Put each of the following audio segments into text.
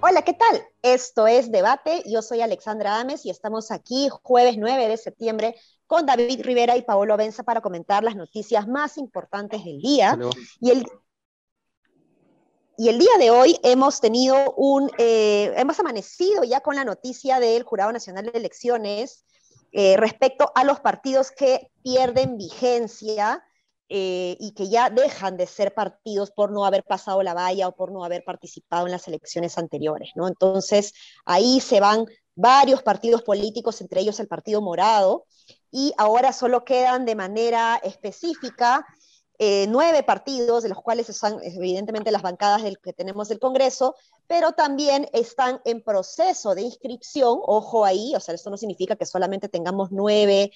Hola, ¿qué tal? Esto es Debate. Yo soy Alexandra Ames y estamos aquí jueves 9 de septiembre con David Rivera y Paolo Benza para comentar las noticias más importantes del día. Y el, y el día de hoy hemos tenido un, eh, hemos amanecido ya con la noticia del Jurado Nacional de Elecciones eh, respecto a los partidos que pierden vigencia eh, y que ya dejan de ser partidos por no haber pasado la valla o por no haber participado en las elecciones anteriores, ¿no? Entonces, ahí se van varios partidos políticos, entre ellos el Partido Morado, y ahora solo quedan de manera específica eh, nueve partidos, de los cuales están evidentemente las bancadas del, que tenemos del Congreso, pero también están en proceso de inscripción, ojo ahí, o sea, esto no significa que solamente tengamos nueve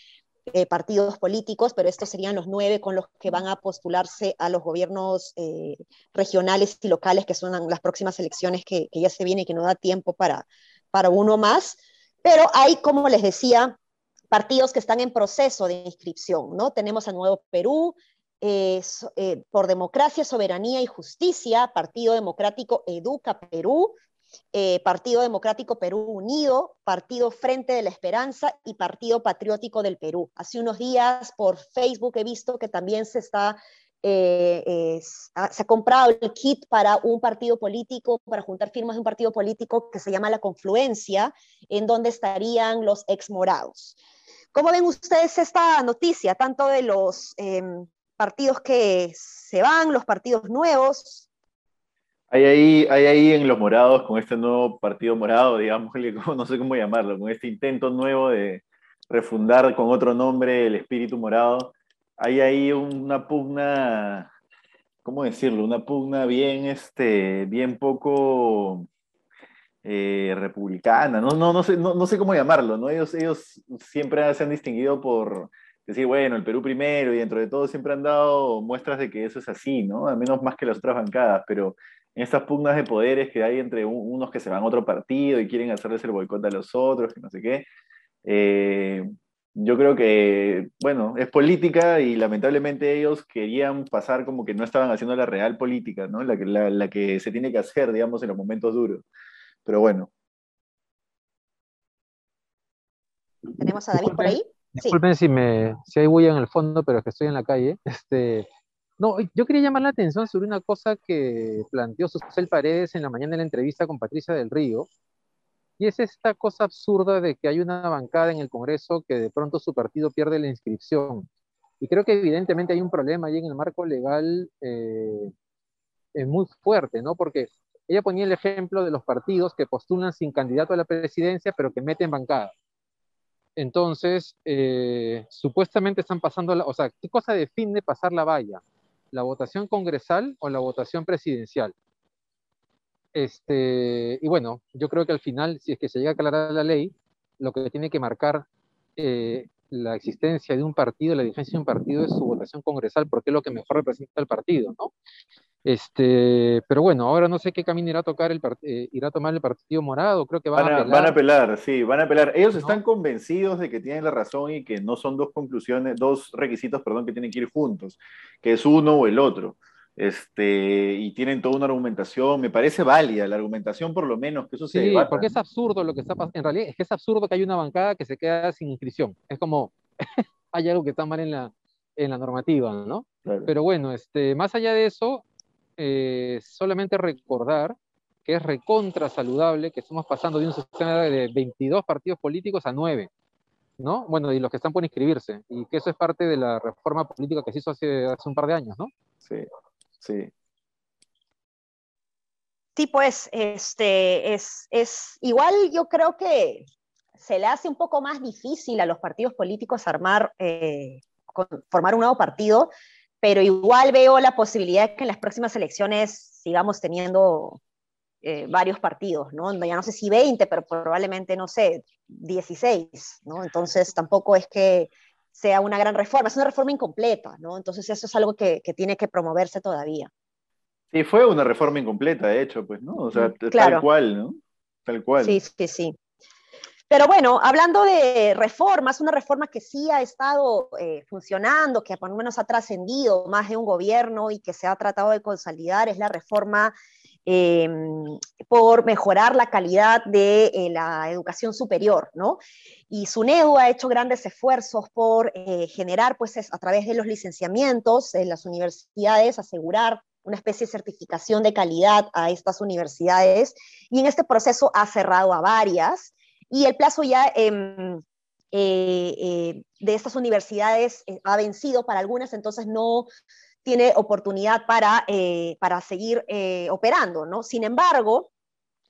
eh, partidos políticos, pero estos serían los nueve con los que van a postularse a los gobiernos eh, regionales y locales, que son las próximas elecciones que, ya se vienen y que no da tiempo para, para uno más. Pero hay, como les decía, partidos que están en proceso de inscripción, ¿no? Tenemos a Nuevo Perú, eh, por Democracia, Soberanía y Justicia, Partido Democrático Educa Perú, eh, Partido Democrático Perú Unido, Partido Frente de la Esperanza y Partido Patriótico del Perú. Hace unos días por Facebook he visto que también se está eh, se ha comprado el kit para un partido político, para juntar firmas de un partido político que se llama La Confluencia, en donde estarían los exmorados. ¿Cómo ven ustedes esta noticia, tanto de los em, partidos que se van, los partidos nuevos? Hay ahí, hay ahí en los morados, con este nuevo partido morado, digamos, no sé cómo llamarlo, con este intento nuevo de refundar con otro nombre el espíritu morado, hay ahí una pugna, ¿cómo decirlo? Una pugna bien, este, bien poco eh, republicana, no, no, no, sé, no, sé cómo llamarlo, ¿no? Ellos, ellos siempre se han distinguido por decir, bueno, el Perú primero y dentro de todo siempre han dado muestras de que eso es así, ¿no? Al menos más que las otras bancadas, pero en estas pugnas de poderes que hay entre unos que se van a otro partido y quieren hacerles el boicot a los otros, que no sé qué. Eh, yo creo que, bueno, es política y lamentablemente ellos querían pasar como que no estaban haciendo la real política, ¿no? La que, la, que se tiene que hacer, digamos, en los momentos duros. Pero bueno. ¿Tenemos a David por ahí? Disculpen si, me, si hay bulla en el fondo, pero es que estoy en la calle. Este, no, yo quería llamar la atención sobre una cosa que planteó Susel Paredes en la mañana en la entrevista con Patricia del Río, y es esta cosa absurda de que hay una bancada en el Congreso que de pronto su partido pierde la inscripción. Y creo que evidentemente hay un problema ahí en el marco legal eh, muy fuerte, ¿no? Porque ella ponía el ejemplo de los partidos que postulan sin candidato a la presidencia, pero que meten bancada. Entonces, eh, supuestamente están pasando, la, o sea, ¿qué cosa define pasar la valla? la votación congresal o la votación presidencial. Este, y bueno, yo creo que al final, si es que se llega a aclarar la ley, lo que tiene que marcar eh, la existencia de un partido, la vigencia de un partido es su votación congresal, porque es lo que mejor representa al partido, ¿no? Este, pero bueno, ahora no sé qué camino irá a tocar el eh, irá a tomar el Partido Morado, creo que van, a, apelar. Van a apelar, sí, van a apelar. Ellos están convencidos de que tienen la razón y que no son dos conclusiones, dos requisitos, perdón, que tienen que ir juntos, que es uno o el otro. Este, y tienen toda una argumentación, me parece válida la argumentación por lo menos, que eso se Sí, porque es absurdo lo que está pasando, en realidad es que es absurdo que hay una bancada que se queda sin inscripción, es como, hay algo que está mal en la, en la normativa, ¿no? Pero bueno, este, más allá de eso, eh, solamente recordar que es recontra saludable que estamos pasando de un sistema de 22 partidos políticos a 9, ¿no? Bueno, y los que están por inscribirse, y que eso es parte de la reforma política que se hizo hace, hace un par de años, ¿no? Sí, sí. Sí, pues, este, es, es igual yo creo que se le hace un poco más difícil a los partidos políticos armar, eh, formar un nuevo partido, pero igual veo la posibilidad de que en las próximas elecciones sigamos teniendo eh, varios partidos, ¿no? Ya no sé si 20, pero probablemente, no sé, 16, ¿no? Entonces tampoco es que sea una gran reforma, es una reforma incompleta, ¿no? Entonces eso es algo que, tiene que promoverse todavía. Sí, fue una reforma incompleta, de hecho, pues, ¿no? O sea, tal cual, ¿no? Tal cual. Sí, sí, sí. Pero bueno, hablando de reformas, una reforma que sí ha estado eh, funcionando, que por lo menos ha trascendido más de un gobierno y que se ha tratado de consolidar, es la reforma em, por mejorar la calidad de eh, la educación superior, ¿no? Y SUNEDU ha hecho grandes esfuerzos por eh, generar, pues, a través de los licenciamientos en las universidades, asegurar una especie de certificación de calidad a estas universidades, y en este proceso ha cerrado a varias y el plazo ya em, eh, eh, de estas universidades eh, ha vencido para algunas, entonces no tiene oportunidad para, para seguir operando, ¿no? Sin embargo,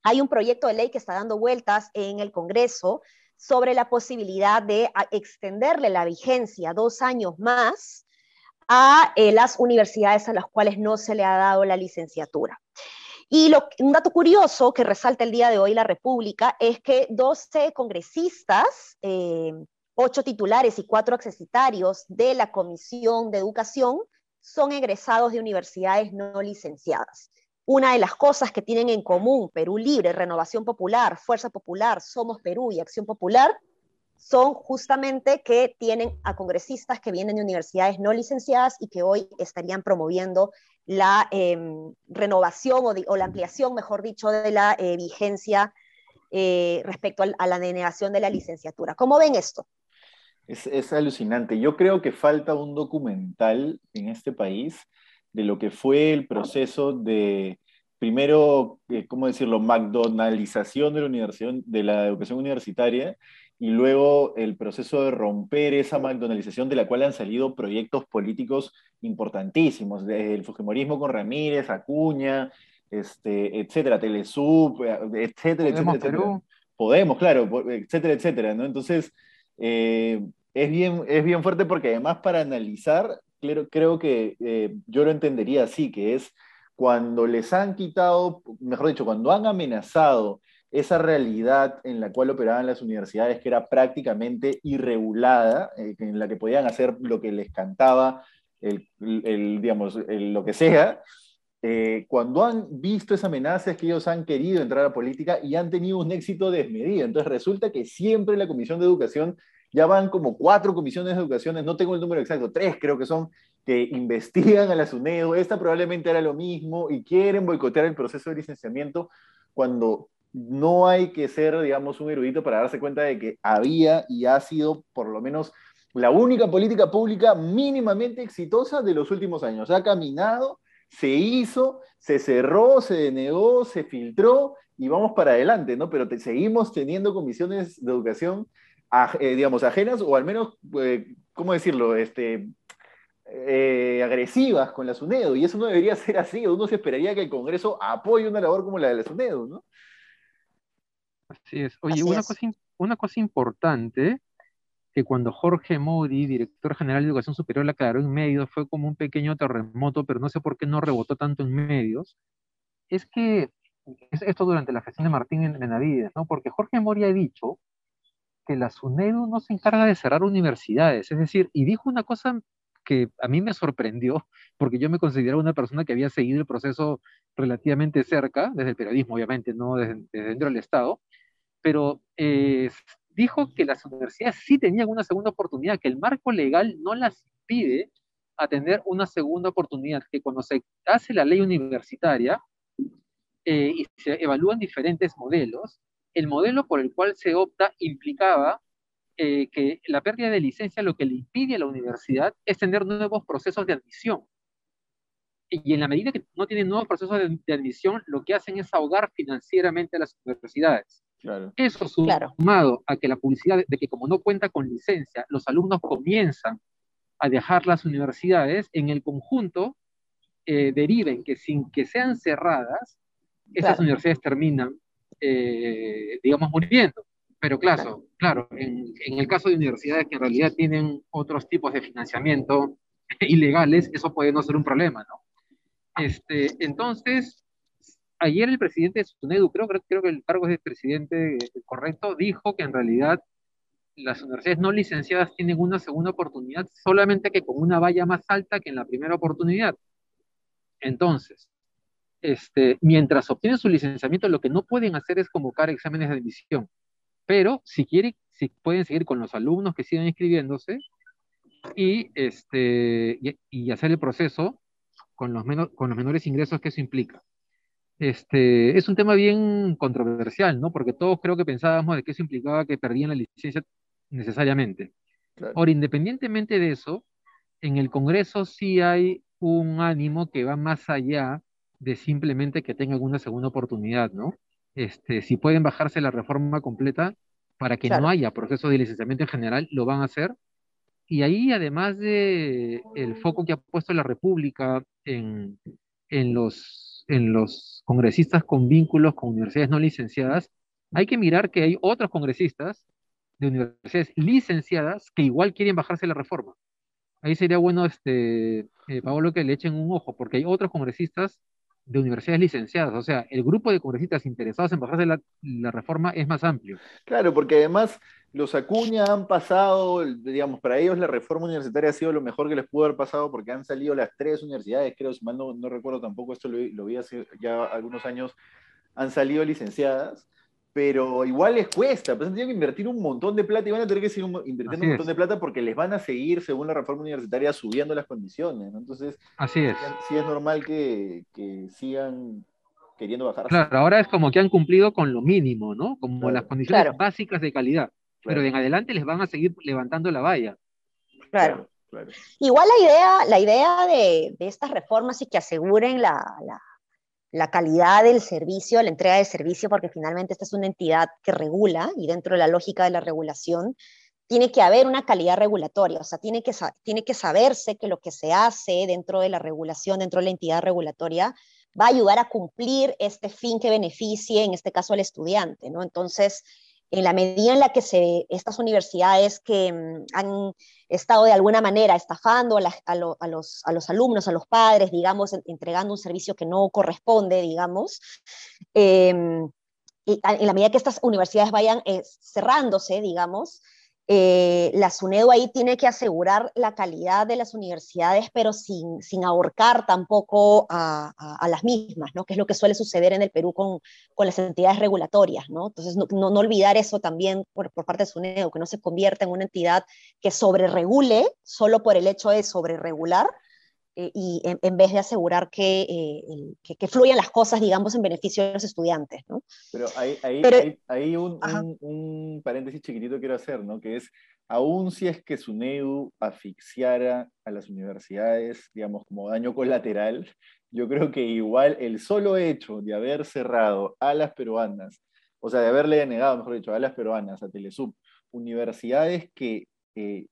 hay un proyecto de ley que está dando vueltas en el Congreso sobre la posibilidad de extenderle la vigencia dos años más a las universidades a las cuales no se le ha dado la licenciatura. Y un dato curioso que resalta el día de hoy la República es que 12 congresistas, eh, 8 titulares y 4 accesitarios de la Comisión de Educación son egresados de universidades no licenciadas. Una de las cosas que tienen en común Perú Libre, Renovación Popular, Fuerza Popular, Somos Perú y Acción Popular son justamente que tienen a congresistas que vienen de universidades no licenciadas y que hoy estarían promoviendo la em, renovación o, la ampliación, mejor dicho, de la eh, vigencia eh, respecto a, la denegación de la licenciatura. ¿Cómo ven esto? Es, alucinante. Yo creo que falta un documental en este país de lo que fue el proceso de, primero, eh, ¿cómo decirlo?, McDonaldización de la, universidad, de la educación universitaria y luego el proceso de romper esa McDonaldización de la cual han salido proyectos políticos importantísimos, desde el Fujimorismo con Ramírez, Acuña, este, etcétera, Telesub, etcétera, etcétera, etcétera. Podemos, claro, etcétera, etcétera, ¿no? Entonces, eh, es, bien, es bien fuerte porque además para analizar, creo, creo que eh, yo lo entendería así, que es cuando les han quitado, mejor dicho, cuando han amenazado esa realidad en la cual operaban las universidades, que era prácticamente irregulada, eh, en la que podían hacer lo que les cantaba, el, digamos, lo que sea, eh, cuando han visto esa amenaza es que ellos han querido entrar a política y han tenido un éxito desmedido. Entonces resulta que siempre la Comisión de Educación, ya van como cuatro comisiones de educación, no tengo el número exacto, tres creo que son, que investigan a la SUNEDO, esta probablemente era lo mismo y quieren boicotear el proceso de licenciamiento cuando no hay que ser, digamos, un erudito para darse cuenta de que había y ha sido por lo menos la única política pública mínimamente exitosa de los últimos años. Ha caminado, se hizo, se cerró, se denegó, se filtró y vamos para adelante, ¿no? Pero seguimos teniendo comisiones de educación, eh, digamos, ajenas o al menos, eh, ¿cómo decirlo? Este, eh, agresivas con la SUNEDO, y eso no debería ser así, uno se esperaría que el Congreso apoye una labor como la de la SUNEDO, ¿no? Así es. Oye, una, Cosa, una cosa importante que cuando Jorge Modi, director general de Educación Superior, la aclaró en medios, fue como un pequeño terremoto, pero no sé por qué no rebotó tanto en medios, es que, esto durante la gestión de Martín Benavides, ¿no? Porque Jorge Modi ha dicho que la SUNEDU no se encarga de cerrar universidades, es decir, y dijo una cosa que a mí me sorprendió, porque yo me consideraba una persona que había seguido el proceso relativamente cerca, desde el periodismo, obviamente, no desde dentro del Estado, pero eh, dijo que las universidades sí tenían una segunda oportunidad, que el marco legal no las pide a tener una segunda oportunidad, que cuando se hace la ley universitaria eh, y se evalúan diferentes modelos, el modelo por el cual se opta implicaba eh, que la pérdida de licencia lo que le impide a la universidad es tener nuevos procesos de admisión. Y en la medida que no tienen nuevos procesos de admisión, lo que hacen es ahogar financieramente a las universidades. Eso sumado a que la publicidad de que como no cuenta con licencia, los alumnos comienzan a dejar las universidades, en el conjunto eh, deriven que sin que sean cerradas, esas universidades terminan, eh, digamos, muriendo. Pero claro, claro, en, en, el caso de universidades que en realidad tienen otros tipos de financiamiento ilegales, eso puede no ser un problema, ¿no? Este, entonces, ayer el presidente de SUNEDU, creo, que el cargo es de presidente correcto, dijo que en realidad las universidades no licenciadas tienen una segunda oportunidad, solamente que con una valla más alta que en la primera oportunidad. Entonces, este, mientras obtienen su licenciamiento, lo que no pueden hacer es convocar exámenes de admisión. Pero si quieren, si pueden seguir con los alumnos que sigan inscribiéndose y, este, hacer el proceso con los menores ingresos que eso implica. Este, es un tema bien controversial, ¿no? Porque todos creo que pensábamos de que eso implicaba que perdían la licencia necesariamente. Ahora, independientemente de eso, en el Congreso sí hay un ánimo que va más allá de simplemente que tengan una segunda oportunidad, ¿no? Este, si pueden bajarse la reforma completa para que no haya proceso de licenciamiento en general, lo van a hacer. Y ahí, además de el foco que ha puesto la República en, en, los, en los congresistas con vínculos con universidades no licenciadas, hay que mirar que hay otros congresistas de universidades licenciadas que igual quieren bajarse la reforma. Ahí sería bueno, este, eh, Pablo, que le echen un ojo, porque hay otros congresistas de universidades licenciadas. O sea, el grupo de congresistas interesados en bajarse la, la reforma es más amplio. Claro, porque además los Acuña han pasado, digamos, para ellos la reforma universitaria ha sido lo mejor que les pudo haber pasado porque han salido las tres universidades, creo, si mal no, no recuerdo tampoco, esto lo, lo, vi hace ya algunos años, han salido licenciadas pero igual les cuesta, pues han tenido que invertir un montón de plata y van a tener que seguir invirtiendo un montón de plata porque les van a seguir, según la reforma universitaria, subiendo las condiciones. Entonces, Así es. sí es normal que, sigan queriendo bajar. Claro, ahora es como que han cumplido con lo mínimo, ¿no? Como las condiciones básicas de calidad. Pero en adelante les van a seguir levantando la valla. Claro. Igual la idea, la idea de, estas reformas y que aseguren la la calidad del servicio, la entrega de servicio, porque finalmente esta es una entidad que regula y dentro de la lógica de la regulación tiene que haber una calidad regulatoria, o sea, tiene que, tiene que saberse que lo que se hace dentro de la regulación, dentro de la entidad regulatoria, va a ayudar a cumplir este fin que beneficie, en este caso, al estudiante, ¿no? Entonces, en la medida en la que se, estas universidades que mm, han estado de alguna manera estafando a, los, alumnos, a los padres, digamos, entregando un servicio que no corresponde, digamos, em, en la medida que estas universidades vayan eh, cerrándose, digamos, eh, la SUNEDO ahí tiene que asegurar la calidad de las universidades, pero sin, sin ahorcar tampoco a, las mismas, ¿no? que es lo que suele suceder en el Perú con, con las entidades regulatorias. ¿no? Entonces, no, no, olvidar eso también por, por, parte de SUNEDO, que no se convierta en una entidad que sobreregule solo por el hecho de sobreregular, eh, y en, vez de asegurar eh, que, que, fluyan las cosas, digamos, en beneficio de los estudiantes, ¿no? Pero ahí, hay, un, un, paréntesis chiquitito quiero hacer, ¿no? Que es, aún si es que SUNEDU asfixiara a las universidades, digamos, como daño colateral, yo creo que igual el solo hecho de haber cerrado a las peruanas, o sea, de haberle denegado, mejor dicho, a las peruanas, a Telesub, universidades que... Eh,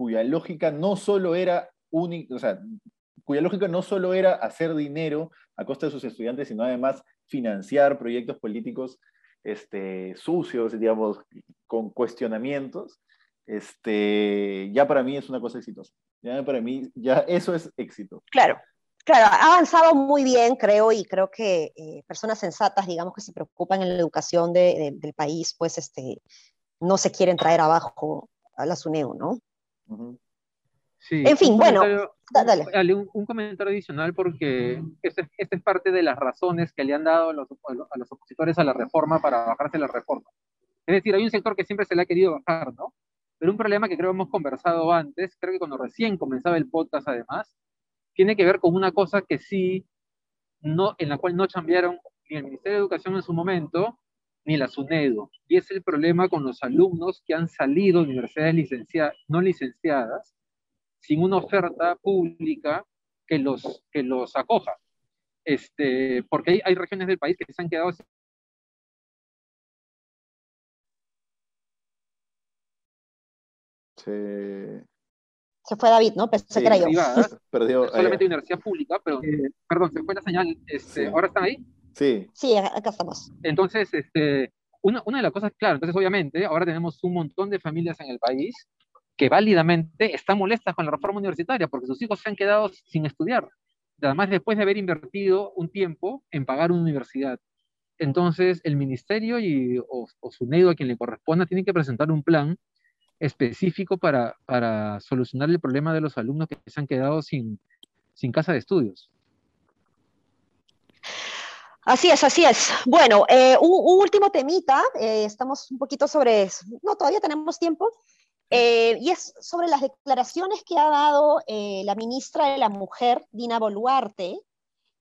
cuya lógica no solo era única, o sea, cuya lógica no solo era hacer dinero a costa de sus estudiantes, sino además financiar proyectos políticos este, sucios, digamos, con cuestionamientos, este, ya para mí es una cosa exitosa. Ya para mí, ya eso es éxito. Claro, claro, ha avanzado muy bien, creo, y creo que eh, personas sensatas, digamos, que se preocupan en la educación del país, pues este, no se quieren traer abajo a la SUNEO, ¿no? En fin, bueno, dale. Un, comentario adicional porque esta es parte de las razones que le han dado a los, a los, opositores a la reforma para bajarse la reforma. Es decir, hay un sector que siempre se le ha querido bajar, ¿no? Pero un problema que creo hemos conversado antes, creo que cuando recién comenzaba el podcast además, tiene que ver con una cosa que sí, no, en la cual no cambiaron ni el Ministerio de Educación en su momento, ni la SUNEDO. Y es el problema con los alumnos que han salido de universidades licenciadas, no licenciadas sin una oferta pública que los, que los acoja. Este, porque hay, hay regiones del país que se han quedado Se... se fue David, ¿no? Pensé que era yo. Perdió, solamente universidad pública, pero eh, perdón, se fue la señal. Este, ¿Ahora están ahí? Sí. Sí, acá estamos. Entonces, este, una, una de las cosas, claro, entonces obviamente ahora tenemos un montón de familias en el país que válidamente están molestas con la reforma universitaria porque sus hijos se han quedado sin estudiar, además después de haber invertido un tiempo en pagar una universidad. Entonces, el ministerio y, o, su NEDO a quien le corresponda tiene que presentar un plan específico para, para solucionar el problema de los alumnos que se han quedado sin, sin casa de estudios. Así es, así es. Bueno, eh, un, último temita, eh, estamos un poquito sobre, eso. no, todavía tenemos tiempo, eh, y es sobre las declaraciones que ha dado la ministra de la Mujer, Dina Boluarte,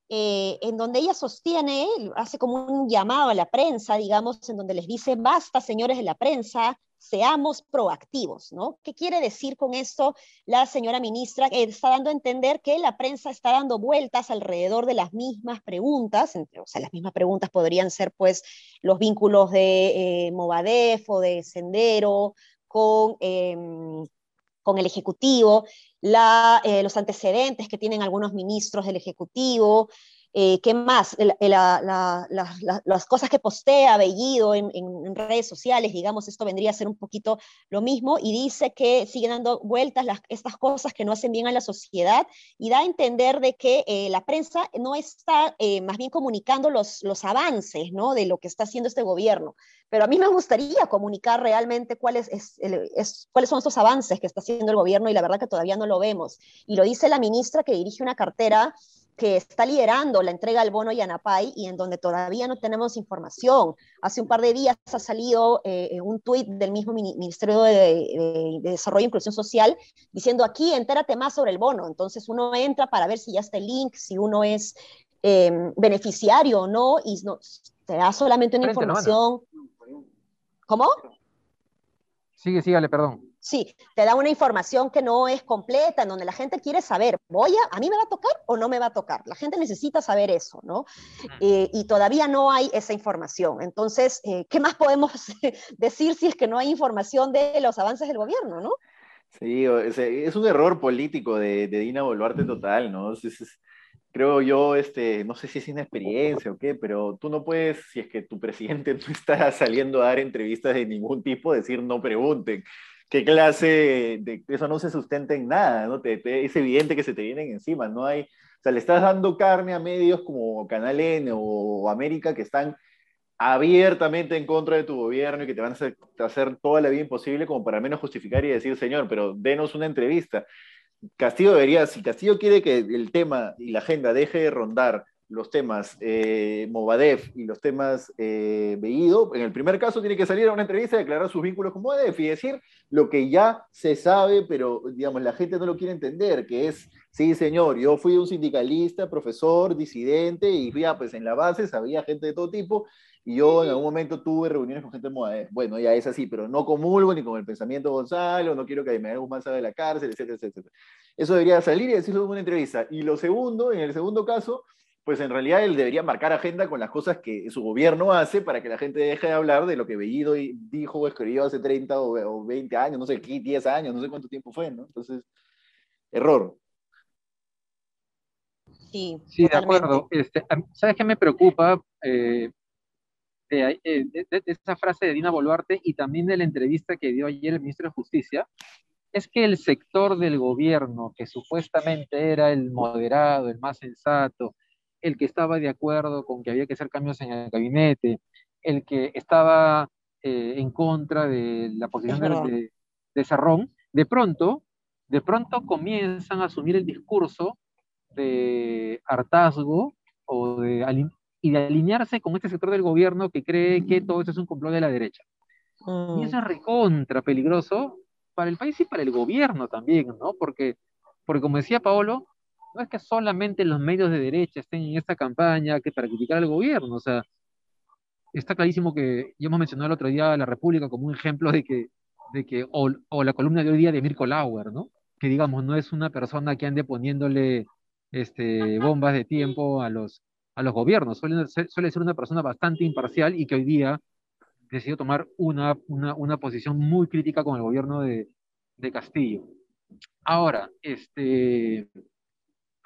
en donde ella sostiene, hace como un llamado a la prensa, digamos, en donde les dice, basta, señores de la prensa, seamos proactivos, ¿no? ¿Qué quiere decir con esto la señora ministra? está dando a entender que la prensa está dando vueltas alrededor de las mismas preguntas, o sea, las mismas preguntas podrían ser pues los vínculos de eh, Movadef o de Sendero con... Em, con el Ejecutivo, eh, los antecedentes que tienen algunos ministros del Ejecutivo, eh, ¿Qué más? las cosas que postea Bellido en, redes sociales, digamos, esto vendría a ser un poquito lo mismo, y dice que siguen dando vueltas estas cosas que no hacen bien a la sociedad, y da a entender de que eh, la prensa no está eh, más bien comunicando los, los avances ¿no? de lo que está haciendo este gobierno. Pero a mí me gustaría comunicar realmente cuáles, es, cuáles son estos avances que está haciendo el gobierno, y la verdad que todavía no lo vemos. Y lo dice la ministra que dirige una cartera que está liderando la entrega del bono Yanapay y en donde todavía no tenemos información. Hace un par de días ha salido eh, un tuit del mismo Ministerio de, Desarrollo e Inclusión Social diciendo aquí entérate más sobre el bono. Entonces uno entra para ver si ya está el link, si uno es em, beneficiario o no, y no, te da solamente una información. ¿Cómo? Sigue, sígale, perdón. Sí, te da una información que no es completa, en donde la gente quiere saber, ¿voy a, a mí me va a tocar o no me va a tocar? La gente necesita saber eso, ¿no? Eh, y todavía no hay esa información. Entonces, eh, ¿qué más podemos decir si es que no hay información de los avances del gobierno, ¿no? Sí, es un error político de, Dina Boluarte total, ¿no? creo yo, este, no sé si es inexperiencia o qué, pero tú no puedes, si es que tu presidente no está saliendo a dar entrevistas de ningún tipo, decir no pregunten qué clase de eso no se sustenta en nada, ¿no? es evidente que se te vienen encima, no hay, o sea, le estás dando carne a medios como Canal N o América que están abiertamente en contra de tu gobierno y que te van a hacer, toda la vida imposible como para menos justificar y decir, señor, pero denos una entrevista. Castillo debería, si Castillo quiere que el tema y la agenda deje de rondar los temas eh, y los temas eh, en el primer caso tiene que salir a una entrevista y declarar sus vínculos con Movadef y decir lo que ya se sabe, pero digamos, la gente no lo quiere entender, que es, sí, señor, yo fui un sindicalista, profesor, disidente, y ya, pues en la base sabía gente de todo tipo, y yo en algún momento tuve reuniones con gente de Movadef. Bueno, ya es así, pero no comulgo ni con el pensamiento Gonzalo, no quiero que me Guzmán salga de la cárcel, etcétera, etcétera. Eso debería salir y decirlo en una entrevista. Y lo segundo, en el segundo caso, pues en realidad él debería marcar agenda con las cosas que su gobierno hace para que la gente deje de hablar de lo que Bellido dijo o escribió hace 30 o 20 años, no sé, 10 años, no sé cuánto tiempo fue, ¿no? Entonces, error. Sí, sí de acuerdo. Este, ¿Sabes qué me preocupa? Eh, de, esa frase de Dina Boluarte y también de la entrevista que dio ayer el ministro de Justicia, es que el sector del gobierno, que supuestamente era el moderado, el más sensato, el que estaba de acuerdo con que había que hacer cambios en el gabinete, el que estaba eh, en contra de la posición de, de, Cerrón, de pronto, de pronto comienzan a asumir el discurso de hartazgo o de, y de alinearse con este sector del gobierno que cree que todo eso es un complot de la derecha. Y mm. eso es recontra peligroso para el país y para el gobierno también, ¿no? Porque, porque como decía Paolo, no es que solamente los medios de derecha estén en esta campaña que para criticar al gobierno, o sea, está clarísimo que, ya hemos mencionado el otro día a la República como un ejemplo de que, de que o, o, la columna de hoy día de Mirko Lauer, ¿no? Que digamos, no es una persona que ande poniéndole este, bombas de tiempo a los, a los gobiernos, suele ser, suele ser una persona bastante imparcial y que hoy día decidió tomar una, una, una posición muy crítica con el gobierno de, de Castillo. Ahora, este,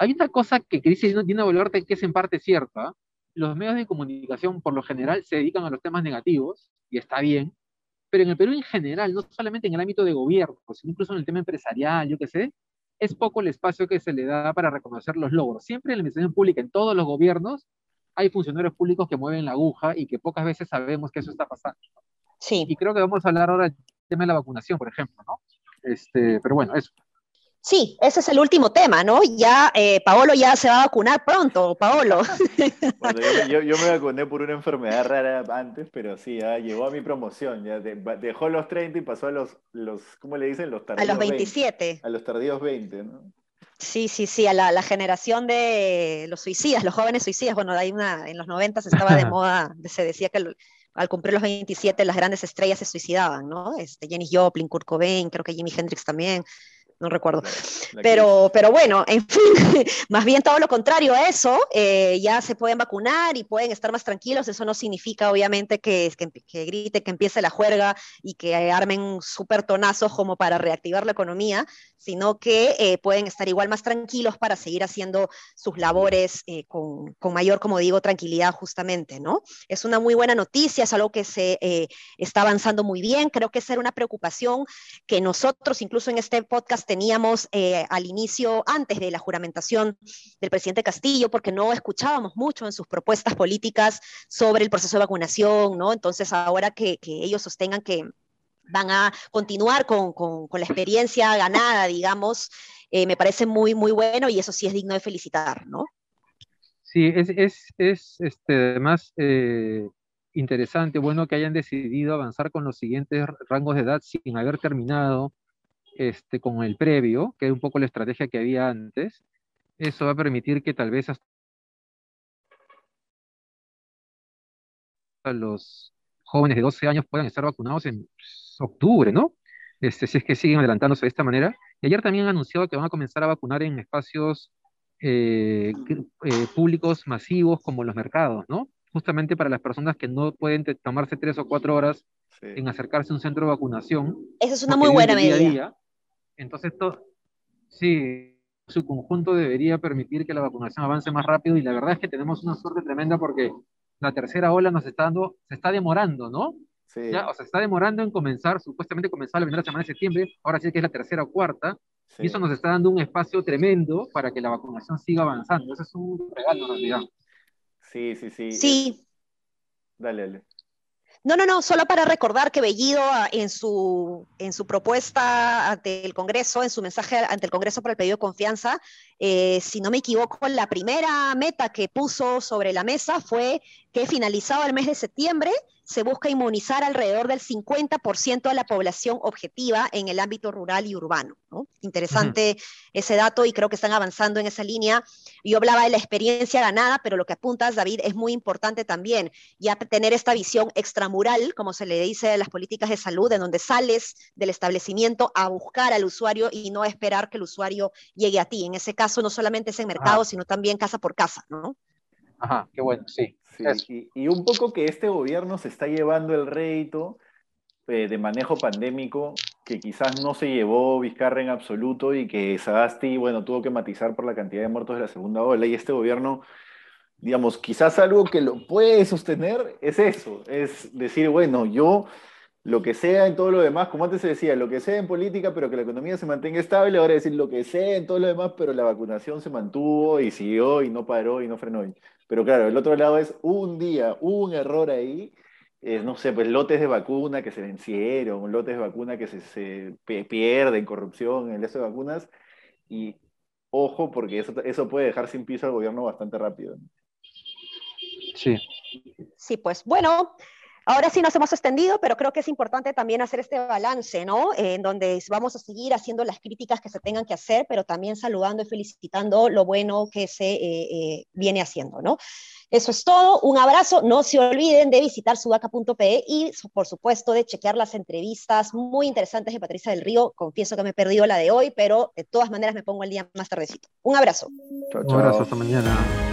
hay una cosa que, dice Dina Boluarte que es en parte cierta. Los medios de comunicación, por lo general, se dedican a los temas negativos, y está bien, pero en el Perú en general, no solamente en el ámbito de gobierno, sino incluso en el tema empresarial, yo qué sé, es poco el espacio que se le da para reconocer los logros. Siempre en la administración pública, en todos los gobiernos, hay funcionarios públicos que mueven la aguja y que pocas veces sabemos que eso está pasando. Sí. Y creo que vamos a hablar ahora del tema de la vacunación, por ejemplo, ¿no? Este, pero bueno, eso. Sí, ese es el último tema, ¿no? Ya eh, Paolo ya se va a vacunar pronto, Paolo. Bueno, yo, yo, me vacuné por una enfermedad rara antes, pero sí, ya llegó a mi promoción, ya dejó los 30 y pasó a los, los, ¿cómo le dicen? Los tardíos A los 27. a los tardíos 20, ¿no? Sí, sí, sí, a la, generación de los suicidas, los jóvenes suicidas. Bueno, hay una, en los 90 estaba de moda, se decía que al cumplir los 27 las grandes estrellas se suicidaban, ¿no? Este, Jenny Joplin, Kurt Cobain, creo que Jimi Hendrix también no recuerdo. pero, pero bueno, en fin, más bien todo lo contrario a eso, eh, ya se pueden vacunar y pueden estar más tranquilos. Eso no significa, obviamente, que, que, que grite, que empiece la juerga y que armen súper tonazos como para reactivar la economía, sino que eh, pueden estar igual más tranquilos para seguir haciendo sus labores eh, con, con, mayor, como digo, tranquilidad justamente, ¿no? Es una muy buena noticia, es algo que se está avanzando muy bien. Creo que esa era una preocupación que nosotros, incluso en este podcast, teníamos eh, al inicio, antes de la juramentación del presidente Castillo, porque no escuchábamos mucho en sus propuestas políticas sobre el proceso de vacunación, ¿no? Entonces, ahora que, ellos sostengan que van a continuar con, la experiencia ganada, digamos, eh, me parece muy, muy bueno y eso sí es digno de felicitar, ¿no? Sí, es, es, este, además eh, interesante, bueno, que hayan decidido avanzar con los siguientes rangos de edad sin haber terminado este, con el previo, que es un poco la estrategia que había antes, eso va a permitir que tal vez hasta los jóvenes de 12 años puedan estar vacunados en octubre, ¿no? Este, si es que siguen adelantándose de esta manera. Y ayer también han anunciado que van a comenzar a vacunar en espacios eh, eh, públicos masivos como los mercados, ¿no? Justamente para las personas que no pueden tomarse tres o cuatro horas en acercarse a un centro de vacunación. Esa es una muy buena medida. Entonces, esto, sí, su conjunto debería permitir que la vacunación avance más rápido y la verdad es que tenemos una suerte tremenda porque la tercera ola nos está dando, se está demorando, ¿no? Sí. Ya, o sea, está demorando en comenzar, supuestamente comenzar la primera semana de septiembre, ahora sí que es la tercera o cuarta, y eso nos está dando un espacio tremendo para que la vacunación siga avanzando. Eso es un regalo en realidad. Sí, sí, sí. Sí. Dale, dale. No, no, no, solo para recordar que Bellido ah, en su, en su propuesta ante el Congreso, en su mensaje ante el Congreso para el pedido de confianza, eh, si no me equivoco, la primera meta que puso sobre la mesa fue que finalizado el mes de septiembre se busca inmunizar alrededor del 50% de la población objetiva en el ámbito rural y urbano. Interesante ese dato y creo que están avanzando en esa línea. Yo hablaba de la experiencia ganada, pero lo que apuntas, David, es muy importante también, ya tener esta visión extramural, como se le dice a las políticas de salud, en donde sales del establecimiento a buscar al usuario y no a esperar que el usuario llegue a ti. En ese caso, no solamente es en mercado, sino también casa por casa, ¿no? Ajá, qué bueno, sí. y, un poco que este gobierno se está llevando el rédito eh, de manejo pandémico que quizás no se llevó Vizcarra en absoluto y que Sagasti, bueno, tuvo que matizar por la cantidad de muertos de la segunda ola y este gobierno, digamos, quizás algo que lo puede sostener es eso, es decir, bueno, yo lo que sea en todo lo demás, como antes se decía, lo que sea en política, pero que la economía se mantenga estable, ahora decir lo que sea en todo lo demás, pero la vacunación se mantuvo y siguió y no paró y no frenó. Pero claro, el otro lado es un día, un error ahí, no sé, pues lotes de vacuna que se vencieron, lotes de vacuna que se, se pierden, corrupción en el resto de vacunas, y ojo, porque eso, eso puede dejar sin piso al gobierno bastante rápido. Sí. Sí, pues bueno, Ahora sí nos hemos extendido, pero creo que es importante también hacer este balance, ¿no? en donde vamos a seguir haciendo las críticas que se tengan que hacer, pero también saludando y felicitando lo bueno que se eh, eh, viene haciendo, ¿no? Eso es todo. Un abrazo. No se olviden de visitar sudaca.pe y, por supuesto, de chequear las entrevistas muy interesantes de Patricia del Río. Confieso que me he perdido la de hoy, pero de todas maneras me pongo el día más tardecito. Un abrazo. Chao, chao. Un abrazo. Hasta mañana.